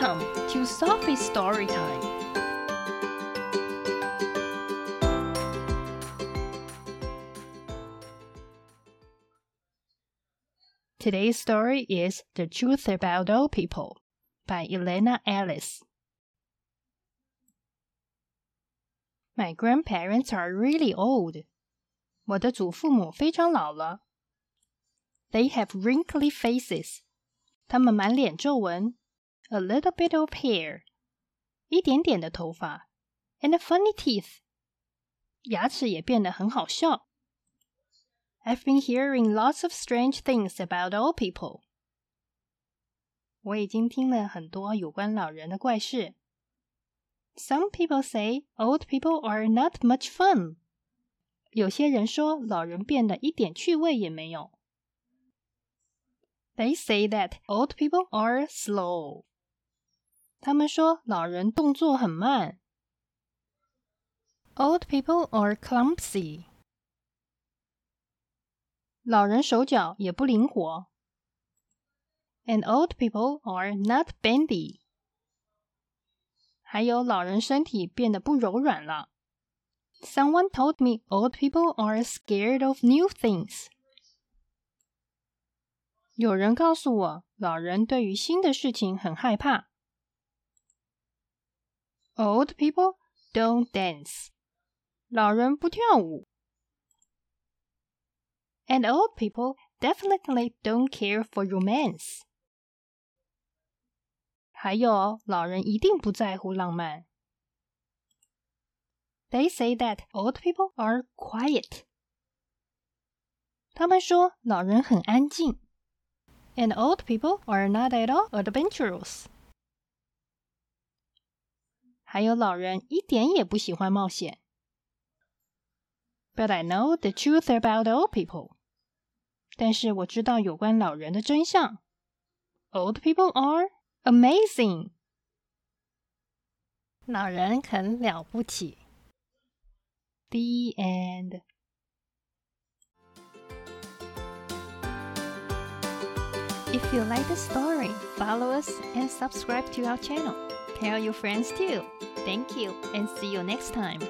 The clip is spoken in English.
Welcome to Sophie's Story Time. Today's story is The Truth About Old People by Elina Ellis. My grandparents are really old. 我的祖父母非常老了。They have wrinkly faces. 他们满脸皱纹。，a little bit of hair，一点点的头发，and funny teeth，牙齿也变得很好笑。I've been hearing lots of strange things about old people。我已经听了很多有关老人的怪事。Some people say old people are not much fun。有些人说老人变得一点趣味也没有。They say that old people are slow. 他们说老人动作很慢。Old people are clumsy. 老人手脚也不灵活。And old people are not bendy. 还有老人身体变得不柔软了。Someone told me old people are scared of new things. 有人告诉我，老人对于新的事情很害怕。 Old people don't dance，老人不跳舞。And old people definitely don't care for romance。还有，老人一定不在乎浪漫。They say that old people are quiet。他们说老人很安静。and old people are not at all adventurous. 还有老人一点也不喜欢冒险。But I know the truth about old people. 但是我知道有关老人的真相。Old people are amazing. 老人很了不起。The end. If you like the story, follow us and subscribe to our channel. Tell your friends too. Thank you and see you next time.